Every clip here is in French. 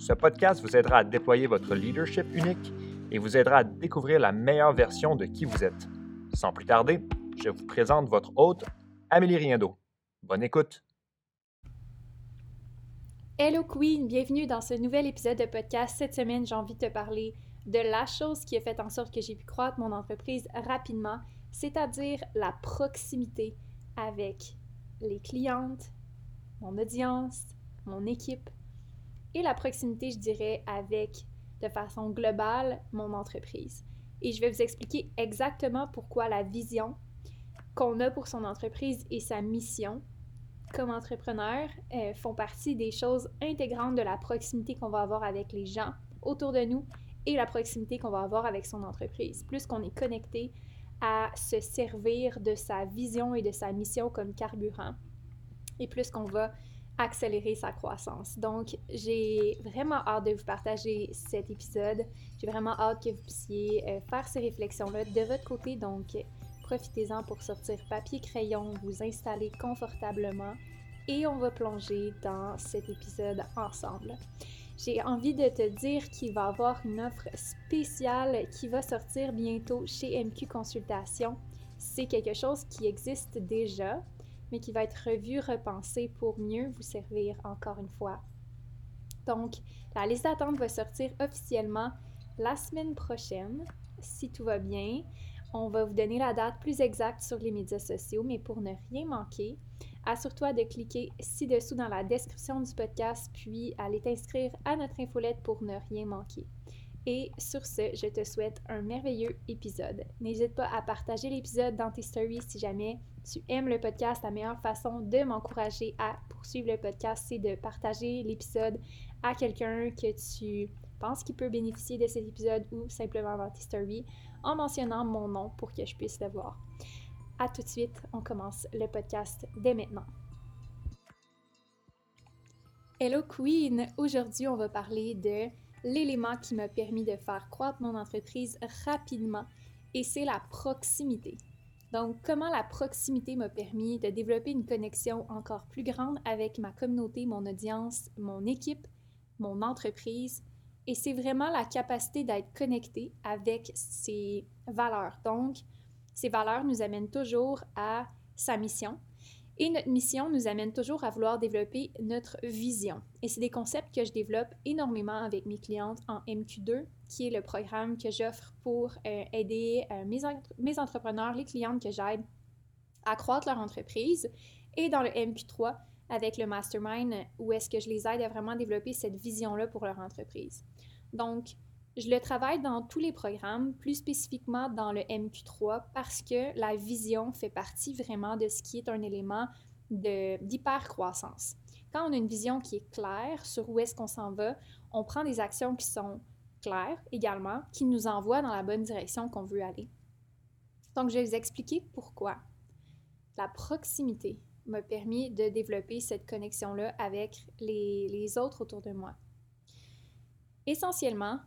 ce podcast vous aidera à déployer votre leadership unique et vous aidera à découvrir la meilleure version de qui vous êtes. Sans plus tarder, je vous présente votre hôte, Amélie Riendo. Bonne écoute! Hello Queen, bienvenue dans ce nouvel épisode de podcast. Cette semaine, j'ai envie de te parler de la chose qui a fait en sorte que j'ai pu croître mon entreprise rapidement, c'est-à-dire la proximité avec les clientes, mon audience, mon équipe et la proximité, je dirais, avec de façon globale mon entreprise. Et je vais vous expliquer exactement pourquoi la vision qu'on a pour son entreprise et sa mission comme entrepreneur euh, font partie des choses intégrantes de la proximité qu'on va avoir avec les gens autour de nous et la proximité qu'on va avoir avec son entreprise. Plus qu'on est connecté à se servir de sa vision et de sa mission comme carburant, et plus qu'on va accélérer sa croissance. Donc, j'ai vraiment hâte de vous partager cet épisode. J'ai vraiment hâte que vous puissiez euh, faire ces réflexions-là de votre côté. Donc, profitez-en pour sortir papier crayon, vous installer confortablement et on va plonger dans cet épisode ensemble. J'ai envie de te dire qu'il va y avoir une offre spéciale qui va sortir bientôt chez MQ Consultation. C'est quelque chose qui existe déjà, mais qui va être revu, repensé pour mieux vous servir encore une fois. Donc, la liste d'attente va sortir officiellement la semaine prochaine, si tout va bien. On va vous donner la date plus exacte sur les médias sociaux, mais pour ne rien manquer, assure-toi de cliquer ci-dessous dans la description du podcast, puis aller t'inscrire à notre infolette pour ne rien manquer. Et sur ce, je te souhaite un merveilleux épisode. N'hésite pas à partager l'épisode dans tes stories si jamais tu aimes le podcast. La meilleure façon de m'encourager à poursuivre le podcast, c'est de partager l'épisode à quelqu'un que tu penses qu'il peut bénéficier de cet épisode ou simplement dans tes stories en mentionnant mon nom pour que je puisse le voir. À tout de suite, on commence le podcast dès maintenant. Hello Queen! Aujourd'hui, on va parler de l'élément qui m'a permis de faire croître mon entreprise rapidement et c'est la proximité. Donc, comment la proximité m'a permis de développer une connexion encore plus grande avec ma communauté, mon audience, mon équipe, mon entreprise. Et c'est vraiment la capacité d'être connecté avec ses valeurs. Donc, ces valeurs nous amènent toujours à sa mission, et notre mission nous amène toujours à vouloir développer notre vision. Et c'est des concepts que je développe énormément avec mes clientes en MQ2, qui est le programme que j'offre pour euh, aider euh, mes, mes, entrepreneurs, les clientes que j'aide à croître leur entreprise. Et dans le MQ3, avec le mastermind, où est-ce que je les aide à vraiment développer cette vision-là pour leur entreprise. Donc, je le travaille dans tous les programmes, plus spécifiquement dans le MQ3, parce que la vision fait partie vraiment de ce qui est un élément d'hyper-croissance. Quand on a une vision qui est claire sur où est-ce qu'on s'en va, on prend des actions qui sont claires également, qui nous envoient dans la bonne direction qu'on veut aller. Donc, je vais vous expliquer pourquoi. La proximité m'a permis de développer cette connexion-là avec les, les autres autour de moi. Essentiellement,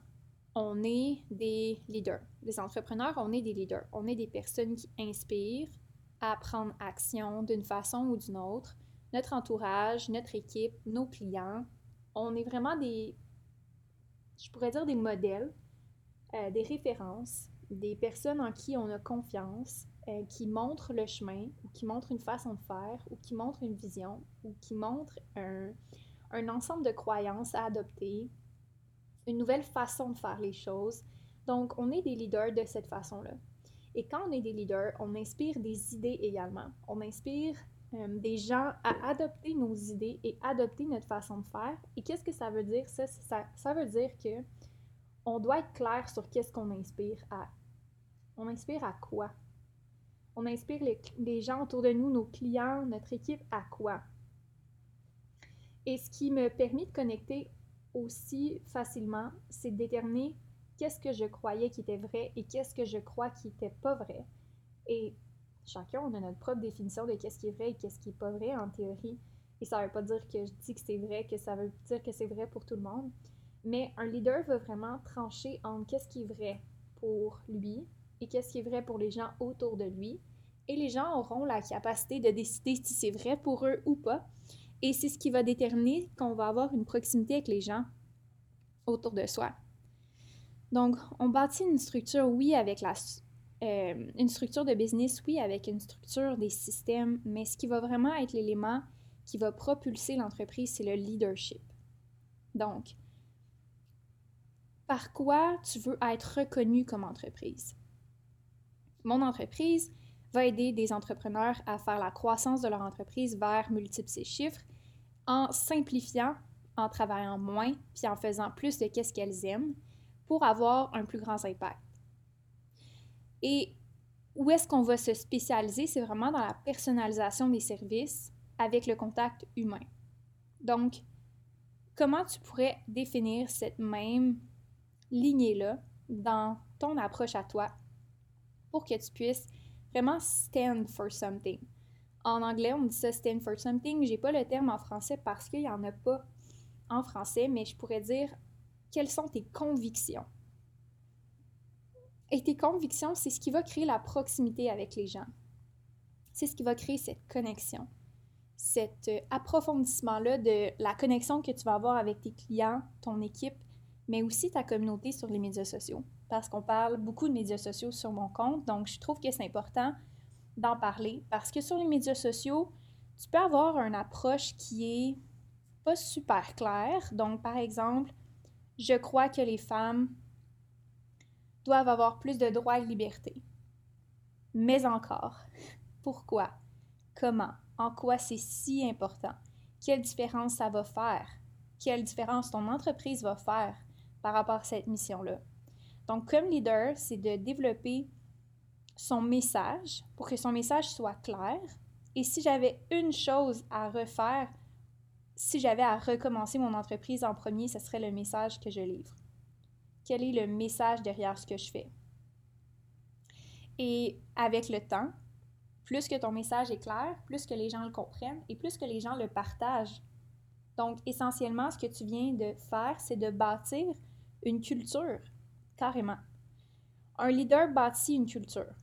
on est des leaders. Les entrepreneurs, on est des leaders. On est des personnes qui inspirent à prendre action d'une façon ou d'une autre. Notre entourage, notre équipe, nos clients, on est vraiment des, je pourrais dire des modèles, euh, des références, des personnes en qui on a confiance, euh, qui montrent le chemin, ou qui montrent une façon de faire, ou qui montrent une vision, ou qui montrent un ensemble de croyances à adopter, une nouvelle façon de faire les choses. Donc, on est des leaders de cette façon-là. Et quand on est des leaders, on inspire des idées également. On inspire euh, des gens à adopter nos idées et adopter notre façon de faire. Et qu'est-ce que ça veut dire? Ça, ça, veut dire que on doit être clair sur qu'est-ce qu'on inspire à. On inspire à quoi? On inspire les, les gens autour de nous, nos clients, notre équipe à quoi? Et ce qui me permet de connecter aussi facilement, c'est de déterminer qu'est-ce que je croyais qui était vrai et qu'est-ce que je crois qui n'était pas vrai. Et chacun, on a notre propre définition de qu'est-ce qui est vrai et qu'est-ce qui n'est pas vrai en théorie. Et ça ne veut pas dire que je dis que c'est vrai, que ça veut dire que c'est vrai pour tout le monde. Mais un leader va vraiment trancher entre qu'est-ce qui est vrai pour lui et qu'est-ce qui est vrai pour les gens autour de lui. Et les gens auront la capacité de décider si c'est vrai pour eux ou pas. Et c'est ce qui va déterminer qu'on va avoir une proximité avec les gens autour de soi. Donc, on bâtit une structure, oui, avec la, euh, une structure de business, oui, avec une structure des systèmes, mais ce qui va vraiment être l'élément qui va propulser l'entreprise, c'est le leadership. Donc, par quoi tu veux être reconnu comme entreprise? Mon entreprise va aider des entrepreneurs à faire la croissance de leur entreprise vers multiples chiffres en simplifiant, en travaillant moins, puis en faisant plus de qu'est-ce qu'elles aiment pour avoir un plus grand impact. Et où est-ce qu'on va se spécialiser? C'est vraiment dans la personnalisation des services avec le contact humain. Donc, comment tu pourrais définir cette même lignée-là dans ton approche à toi pour que tu puisses vraiment stand for something? En anglais, on dit ça stand for something. J'ai pas le terme en français parce qu'il n'y en a pas en français, mais je pourrais dire quelles sont tes convictions? Et tes convictions, c'est ce qui va créer la proximité avec les gens. C'est ce qui va créer cette connexion, cet euh, approfondissement-là de la connexion que tu vas avoir avec tes clients, ton équipe, mais aussi ta communauté sur les médias sociaux. Parce qu'on parle beaucoup de médias sociaux sur mon compte, donc je trouve que c'est important d'en parler parce que sur les médias sociaux, tu peux avoir une approche qui est pas super claire. Donc, par exemple, je crois que les femmes doivent avoir plus de droits et libertés. Mais encore, pourquoi? Comment? En quoi c'est si important? Quelle différence ça va faire? Quelle différence ton entreprise va faire par rapport à cette mission-là? Donc, comme leader, c'est de développer son message pour que son message soit clair. Et si j'avais une chose à refaire, si j'avais à recommencer mon entreprise en premier, ce serait le message que je livre. Quel est le message derrière ce que je fais? Et avec le temps, plus que ton message est clair, plus que les gens le comprennent et plus que les gens le partagent. Donc, essentiellement, ce que tu viens de faire, c'est de bâtir une culture, carrément. Un leader bâtit une culture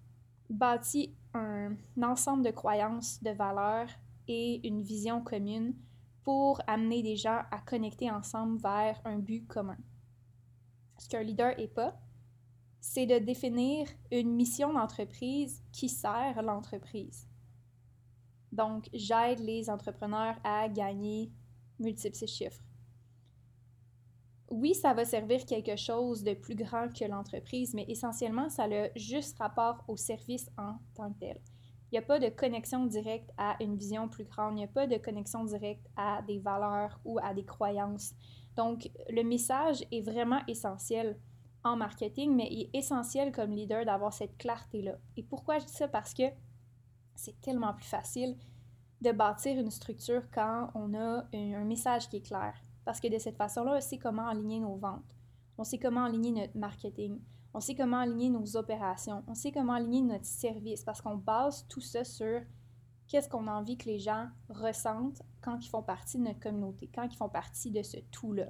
bâtit un ensemble de croyances, de valeurs et une vision commune pour amener des gens à connecter ensemble vers un but commun. Ce qu'un leader n'est pas, c'est de définir une mission d'entreprise qui sert l'entreprise. Donc, j'aide les entrepreneurs à gagner multiples chiffres oui, ça va servir quelque chose de plus grand que l'entreprise, mais essentiellement, ça a juste rapport au service en tant que tel. Il n'y a pas de connexion directe à une vision plus grande, il n'y a pas de connexion directe à des valeurs ou à des croyances. Donc, le message est vraiment essentiel en marketing, mais il est essentiel comme leader d'avoir cette clarté-là. Et pourquoi je dis ça? Parce que c'est tellement plus facile de bâtir une structure quand on a un message qui est clair parce que de cette façon-là, on sait comment aligner nos ventes. On sait comment aligner notre marketing. On sait comment aligner nos opérations. On sait comment aligner notre service parce qu'on base tout ça sur qu'est-ce qu'on a envie que les gens ressentent quand ils font partie de notre communauté, quand ils font partie de ce tout-là.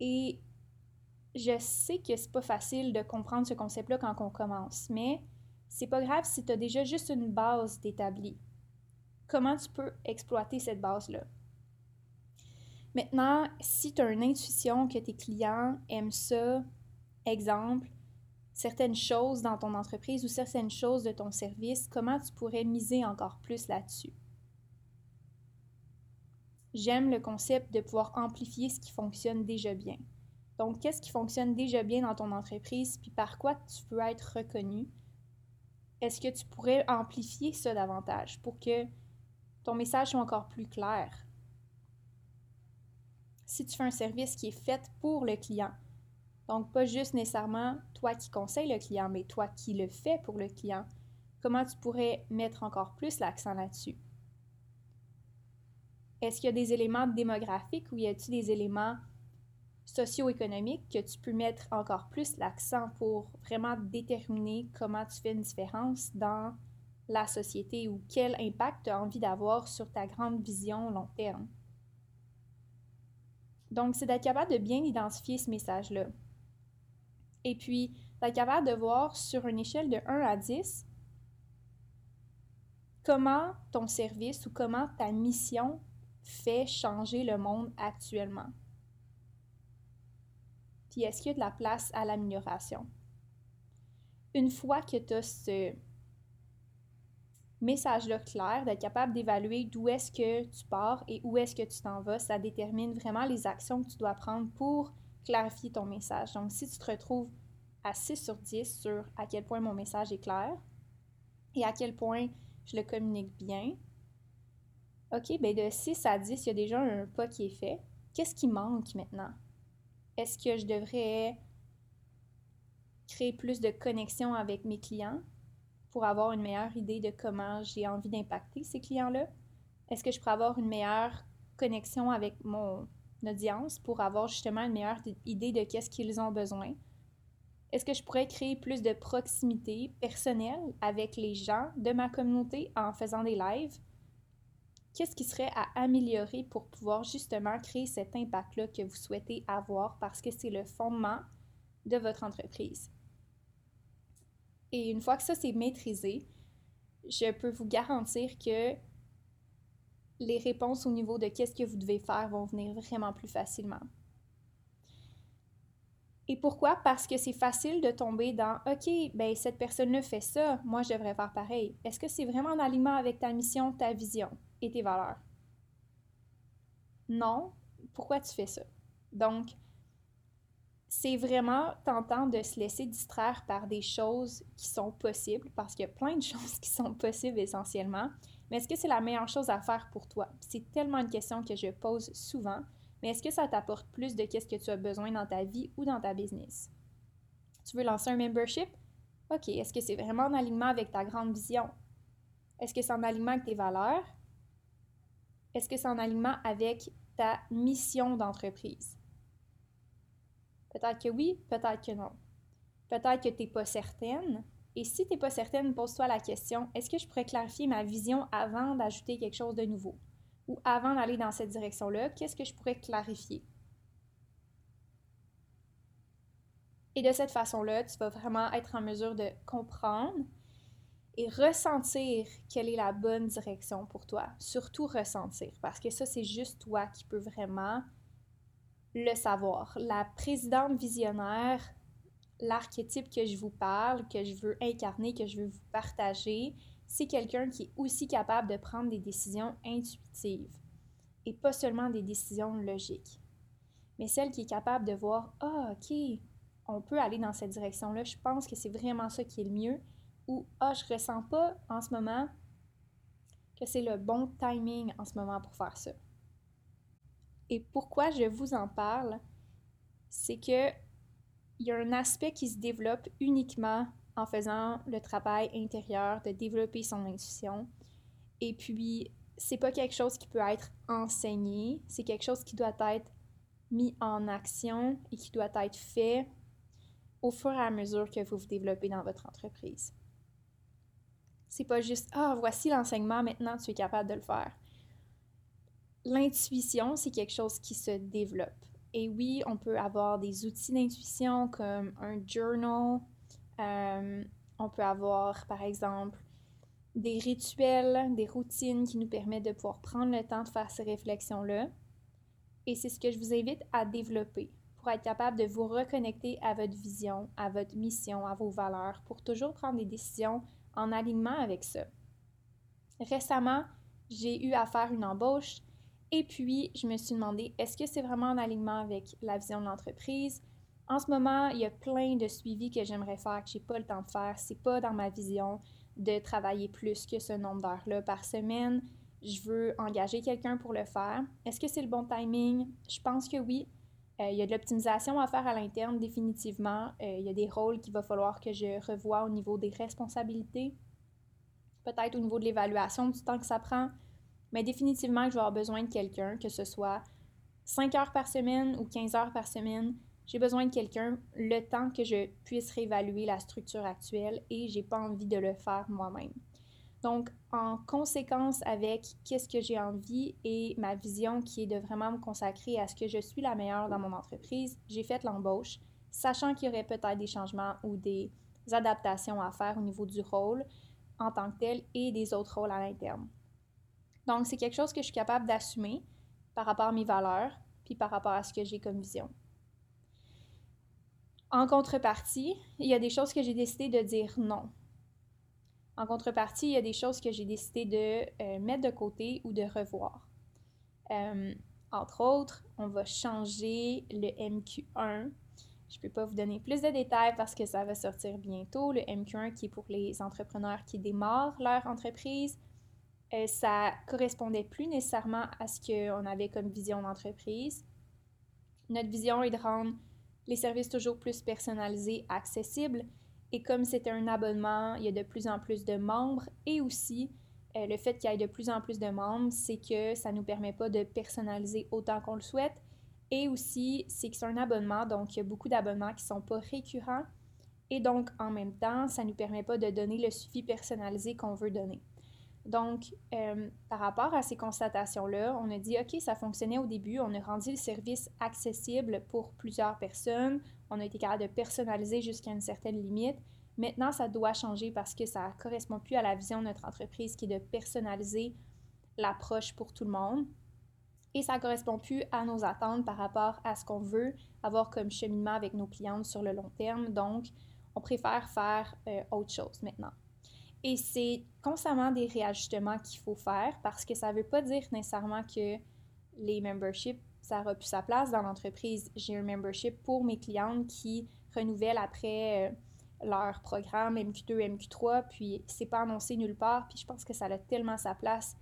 Et je sais que c'est pas facile de comprendre ce concept-là quand on commence, mais c'est pas grave si tu as déjà juste une base d'établi comment tu peux exploiter cette base-là. Maintenant, si tu as une intuition que tes clients aiment ça, exemple, certaines choses dans ton entreprise ou certaines choses de ton service, comment tu pourrais miser encore plus là-dessus? J'aime le concept de pouvoir amplifier ce qui fonctionne déjà bien. Donc, qu'est-ce qui fonctionne déjà bien dans ton entreprise, puis par quoi tu peux être reconnu? Est-ce que tu pourrais amplifier ça davantage pour que ton message soit encore plus clair. Si tu fais un service qui est fait pour le client, donc pas juste nécessairement toi qui conseilles le client, mais toi qui le fais pour le client, comment tu pourrais mettre encore plus l'accent là-dessus? Est-ce qu'il y a des éléments démographiques ou y a-t-il des éléments socio-économiques que tu peux mettre encore plus l'accent pour vraiment déterminer comment tu fais une différence dans la société ou quel impact tu as envie d'avoir sur ta grande vision long terme. Donc, c'est d'être capable de bien identifier ce message-là. Et puis, d'être capable de voir sur une échelle de 1 à 10 comment ton service ou comment ta mission fait changer le monde actuellement. Puis est-ce qu'il y a de la place à l'amélioration? Une fois que tu as ce message-là clair, d'être capable d'évaluer d'où est-ce que tu pars et où est-ce que tu t'en vas, ça détermine vraiment les actions que tu dois prendre pour clarifier ton message. Donc, si tu te retrouves à 6 sur 10 sur à quel point mon message est clair et à quel point je le communique bien. OK, bien de 6 à 10, il y a déjà un pas qui est fait. Qu'est-ce qui manque maintenant? Est-ce que je devrais créer plus de connexion avec mes clients? Pour avoir une meilleure idée de comment j'ai envie d'impacter ces clients-là? Est-ce que je pourrais avoir une meilleure connexion avec mon audience pour avoir justement une meilleure idée de qu'est-ce qu'ils ont besoin? Est-ce que je pourrais créer plus de proximité personnelle avec les gens de ma communauté en faisant des lives? Qu'est-ce qui serait à améliorer pour pouvoir justement créer cet impact-là que vous souhaitez avoir parce que c'est le fondement de votre entreprise? Et une fois que ça c'est maîtrisé, je peux vous garantir que les réponses au niveau de qu'est-ce que vous devez faire vont venir vraiment plus facilement. Et pourquoi? Parce que c'est facile de tomber dans OK, ben cette personne-là fait ça, moi je devrais faire pareil. Est-ce que c'est vraiment en aliment avec ta mission, ta vision et tes valeurs? Non. Pourquoi tu fais ça? Donc, c'est vraiment tentant de se laisser distraire par des choses qui sont possibles, parce qu'il y a plein de choses qui sont possibles essentiellement. Mais est-ce que c'est la meilleure chose à faire pour toi? C'est tellement une question que je pose souvent mais est-ce que ça t'apporte plus de qu'est-ce que tu as besoin dans ta vie ou dans ta business? Tu veux lancer un membership? OK, est-ce que c'est vraiment en alignement avec ta grande vision? Est-ce que c'est en alignement avec tes valeurs? Est-ce que c'est en alignement avec ta mission d'entreprise? Peut-être que oui, peut-être que non. Peut-être que tu n'es pas certaine. Et si tu n'es pas certaine, pose-toi la question, est-ce que je pourrais clarifier ma vision avant d'ajouter quelque chose de nouveau? ou avant d'aller dans cette direction-là, qu'est-ce que je pourrais clarifier? Et de cette façon-là, tu vas vraiment être en mesure de comprendre et ressentir quelle est la bonne direction pour toi. Surtout ressentir, parce que ça, c'est juste toi qui peux vraiment le savoir. La présidente visionnaire, l'archétype que je vous parle, que je veux incarner, que je veux vous partager, c'est quelqu'un qui est aussi capable de prendre des décisions intuitives et pas seulement des décisions logiques, mais celle qui est capable de voir Ah, ok, on peut aller dans cette direction-là, je pense que c'est vraiment ça qui est le mieux, ou Ah, je ressens pas en ce moment que c'est le bon timing en ce moment pour faire ça. Et pourquoi je vous en parle, c'est que il y a un aspect qui se développe uniquement en faisant le travail intérieur de développer son intuition. Et puis, c'est pas quelque chose qui peut être enseigné, c'est quelque chose qui doit être mis en action et qui doit être fait au fur et à mesure que vous vous développez dans votre entreprise. C'est pas juste ah voici l'enseignement maintenant tu es capable de le faire. L'intuition, c'est quelque chose qui se développe. Et oui, on peut avoir des outils d'intuition comme un journal, euh, on peut avoir, par exemple, des rituels, des routines qui nous permettent de pouvoir prendre le temps de faire ces réflexions-là. Et c'est ce que je vous invite à développer pour être capable de vous reconnecter à votre vision, à votre mission, à vos valeurs, pour toujours prendre des décisions en alignement avec ça. Récemment, j'ai eu à faire une embauche et puis je me suis demandé est-ce que c'est vraiment en alignement avec la vision de l'entreprise? En ce moment, il y a plein de suivis que j'aimerais faire, que j'ai pas le temps de faire. C'est pas dans ma vision de travailler plus que ce nombre d'heures-là par semaine. Je veux engager quelqu'un pour le faire. Est-ce que c'est le bon timing? Je pense que oui. Euh, il y a de l'optimisation à faire à l'interne, définitivement. Euh, il y a des rôles qu'il va falloir que je revoie au niveau des responsabilités, peut-être au niveau de l'évaluation du temps que ça prend. Mais définitivement, je vais avoir besoin de quelqu'un, que ce soit 5 heures par semaine ou 15 heures par semaine. J'ai besoin de quelqu'un le temps que je puisse réévaluer la structure actuelle et j'ai pas envie de le faire moi-même. Donc, en conséquence avec qu'est-ce que j'ai envie et ma vision qui est de vraiment me consacrer à ce que je suis la meilleure dans mon entreprise, j'ai fait l'embauche, sachant qu'il y aurait peut-être des changements ou des adaptations à faire au niveau du rôle en tant que tel et des autres rôles à l'interne. Donc, c'est quelque chose que je suis capable d'assumer par rapport à mes valeurs, puis par rapport à ce que j'ai comme vision. En contrepartie, il y a des choses que j'ai décidé de dire non. En contrepartie, il y a des choses que j'ai décidé de euh, mettre de côté ou de revoir. Euh, entre autres, on va changer le MQ1. Je ne peux pas vous donner plus de détails parce que ça va sortir bientôt. Le MQ1 qui est pour les entrepreneurs qui démarrent leur entreprise. Euh, ça correspondait plus nécessairement à ce qu'on avait comme vision d'entreprise. Notre vision est de rendre les services toujours plus personnalisés, accessibles. Et comme c'est un abonnement, il y a de plus en plus de membres. Et aussi, euh, le fait qu'il y ait de plus en plus de membres, c'est que ça ne nous permet pas de personnaliser autant qu'on le souhaite. Et aussi, c'est que c'est un abonnement, donc il y a beaucoup d'abonnements qui ne sont pas récurrents. Et donc, en même temps, ça ne nous permet pas de donner le suivi personnalisé qu'on veut donner. Donc, euh, par rapport à ces constatations-là, on a dit, OK, ça fonctionnait au début, on a rendu le service accessible pour plusieurs personnes, on a été capable de personnaliser jusqu'à une certaine limite. Maintenant, ça doit changer parce que ça ne correspond plus à la vision de notre entreprise qui est de personnaliser l'approche pour tout le monde. Et ça ne correspond plus à nos attentes par rapport à ce qu'on veut avoir comme cheminement avec nos clientes sur le long terme. Donc, on préfère faire euh, autre chose maintenant. Et c'est constamment des réajustements qu'il faut faire parce que ça ne veut pas dire nécessairement que les memberships, ça aura plus sa place dans l'entreprise. J'ai un membership pour mes clientes qui renouvellent après euh, leur programme MQ2, MQ3, puis c'est pas annoncé nulle part, puis je pense que ça a tellement sa place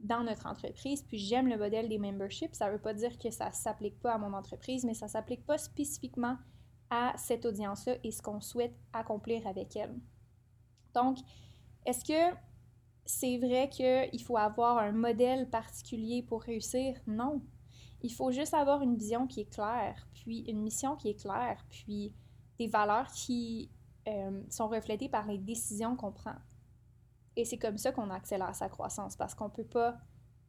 dans notre entreprise, puis j'aime le modèle des memberships. Ça ne veut pas dire que ça ne s'applique pas à mon entreprise, mais ça ne s'applique pas spécifiquement à cette audience-là et ce qu'on souhaite accomplir avec elle. Donc, est-ce que c'est vrai qu'il faut avoir un modèle particulier pour réussir? Non. Il faut juste avoir une vision qui est claire, puis une mission qui est claire, puis des valeurs qui euh, sont reflétées par les décisions qu'on prend. Et c'est comme ça qu'on accélère sa croissance, parce qu'on ne peut pas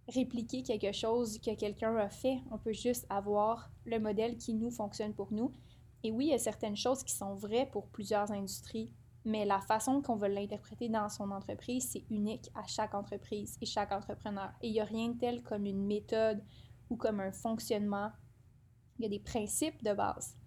répliquer quelque chose que quelqu'un a fait. On peut juste avoir le modèle qui nous fonctionne pour nous. Et oui, il y a certaines choses qui sont vraies pour plusieurs industries, mais la façon qu'on veut l'interpréter dans son entreprise, c'est unique à chaque entreprise et chaque entrepreneur. Et il n'y a rien de tel comme une méthode ou comme un fonctionnement. Il y a des principes de base,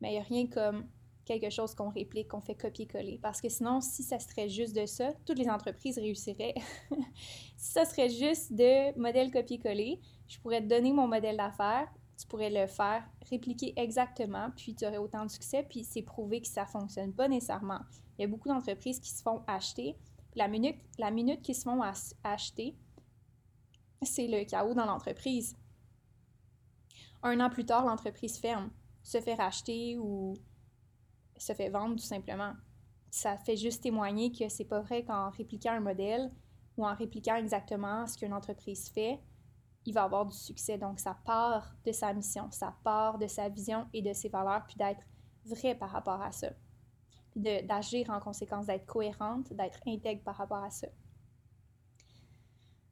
mais il n'y a rien comme quelque chose qu'on réplique, qu'on fait copier-coller. Parce que sinon, si ça serait juste de ça, toutes les entreprises réussiraient. si ça serait juste de modèle copier-coller, je pourrais te donner mon modèle d'affaires, tu pourrais le faire, répliquer exactement, puis tu aurais autant de succès, puis c'est prouvé que ça ne fonctionne pas nécessairement. Il y a beaucoup d'entreprises qui se font acheter. La minute, la minute qu'ils se font acheter, c'est le chaos dans l'entreprise. Un an plus tard, l'entreprise ferme, se fait racheter ou se fait vendre tout simplement. Ça fait juste témoigner que c'est pas vrai qu'en répliquant un modèle ou en répliquant exactement ce qu'une entreprise fait, il va avoir du succès. Donc, ça part de sa mission, ça part de sa vision et de ses valeurs, puis d'être vrai par rapport à ça d'agir en conséquence, d'être cohérente, d'être intègre par rapport à ça.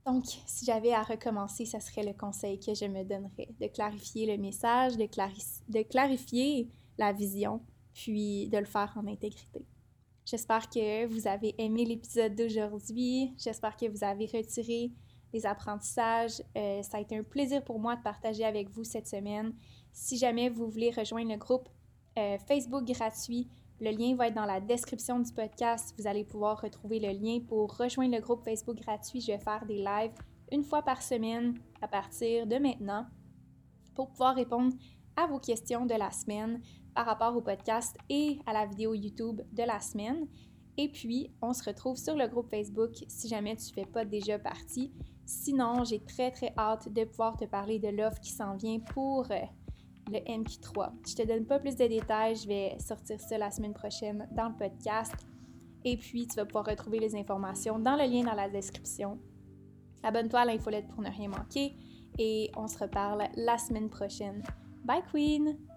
Donc, si j'avais à recommencer, ce serait le conseil que je me donnerais, de clarifier le message, de, de clarifier la vision, puis de le faire en intégrité. J'espère que vous avez aimé l'épisode d'aujourd'hui. J'espère que vous avez retiré les apprentissages. Euh, ça a été un plaisir pour moi de partager avec vous cette semaine. Si jamais vous voulez rejoindre le groupe euh, Facebook gratuit le lien va être dans la description du podcast. Vous allez pouvoir retrouver le lien pour rejoindre le groupe Facebook gratuit. Je vais faire des lives une fois par semaine à partir de maintenant pour pouvoir répondre à vos questions de la semaine par rapport au podcast et à la vidéo YouTube de la semaine. Et puis, on se retrouve sur le groupe Facebook si jamais tu ne fais pas déjà partie. Sinon, j'ai très très hâte de pouvoir te parler de l'offre qui s'en vient pour euh, le MQ3. Je te donne pas plus de détails, je vais sortir ça la semaine prochaine dans le podcast. Et puis, tu vas pouvoir retrouver les informations dans le lien dans la description. Abonne-toi à l'infolette pour ne rien manquer et on se reparle la semaine prochaine. Bye Queen!